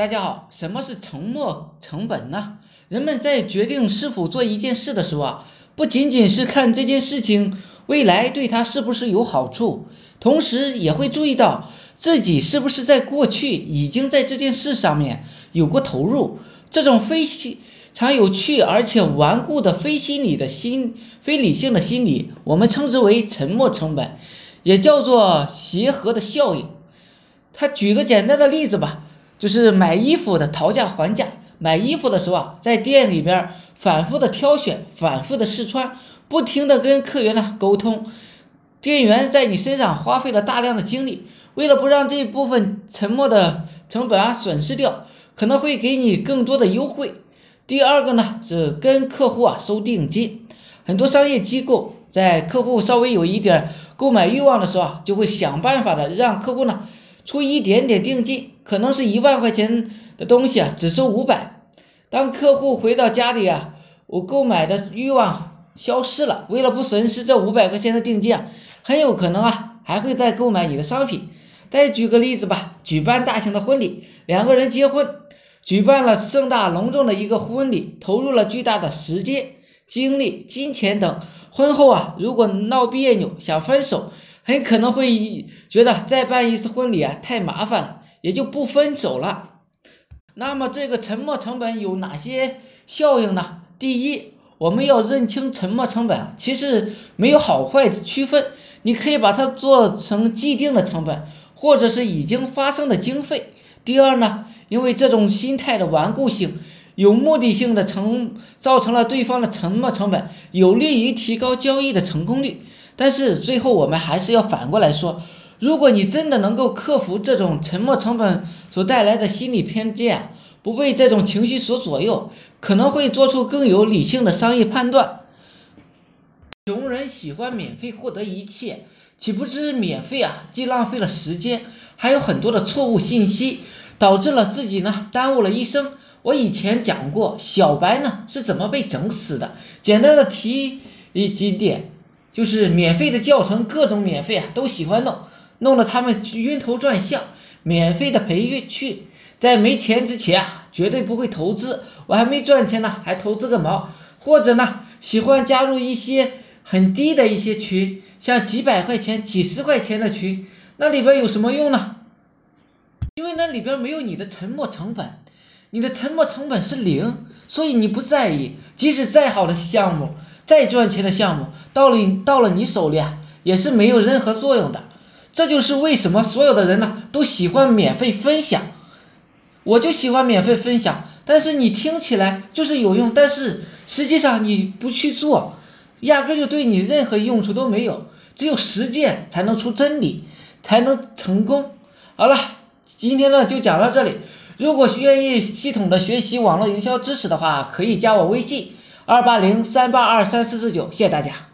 大家好，什么是沉没成本呢？人们在决定是否做一件事的时候啊，不仅仅是看这件事情未来对他是不是有好处，同时也会注意到自己是不是在过去已经在这件事上面有过投入。这种非常有趣而且顽固的非心理的心、非理性的心理，我们称之为沉没成本，也叫做协和的效应。他举个简单的例子吧。就是买衣服的讨价还价，买衣服的时候啊，在店里边反复的挑选，反复的试穿，不停的跟客源呢沟通，店员在你身上花费了大量的精力，为了不让这部分沉默的成本啊损失掉，可能会给你更多的优惠。第二个呢是跟客户啊收定金，很多商业机构在客户稍微有一点购买欲望的时候啊，就会想办法的让客户呢。出一点点定金，可能是一万块钱的东西啊，只收五百。当客户回到家里啊，我购买的欲望消失了。为了不损失这五百块钱的定金啊，很有可能啊，还会再购买你的商品。再举个例子吧，举办大型的婚礼，两个人结婚，举办了盛大隆重的一个婚礼，投入了巨大的时间、精力、金钱等。婚后啊，如果闹别扭，想分手。很可能会觉得再办一次婚礼啊太麻烦了，也就不分手了。那么这个沉没成本有哪些效应呢？第一，我们要认清沉没成本，其实没有好坏区分，你可以把它做成既定的成本，或者是已经发生的经费。第二呢，因为这种心态的顽固性，有目的性的成造成了对方的沉没成本，有利于提高交易的成功率。但是最后我们还是要反过来说，如果你真的能够克服这种沉没成本所带来的心理偏见，不被这种情绪所左右，可能会做出更有理性的商业判断。穷人喜欢免费获得一切，岂不知免费啊，既浪费了时间，还有很多的错误信息，导致了自己呢耽误了一生。我以前讲过，小白呢是怎么被整死的，简单的提一几点。就是免费的教程，各种免费啊，都喜欢弄，弄得他们晕头转向。免费的培训，在没钱之前啊，绝对不会投资。我还没赚钱呢，还投资个毛？或者呢，喜欢加入一些很低的一些群，像几百块钱、几十块钱的群，那里边有什么用呢？因为那里边没有你的沉没成本，你的沉没成本是零，所以你不在意。即使再好的项目。再赚钱的项目到了到了你手里啊，也是没有任何作用的。这就是为什么所有的人呢都喜欢免费分享。我就喜欢免费分享，但是你听起来就是有用，但是实际上你不去做，压根就对你任何用处都没有。只有实践才能出真理，才能成功。好了，今天呢就讲到这里。如果愿意系统的学习网络营销知识的话，可以加我微信。二八零三八二三四四九，谢谢大家。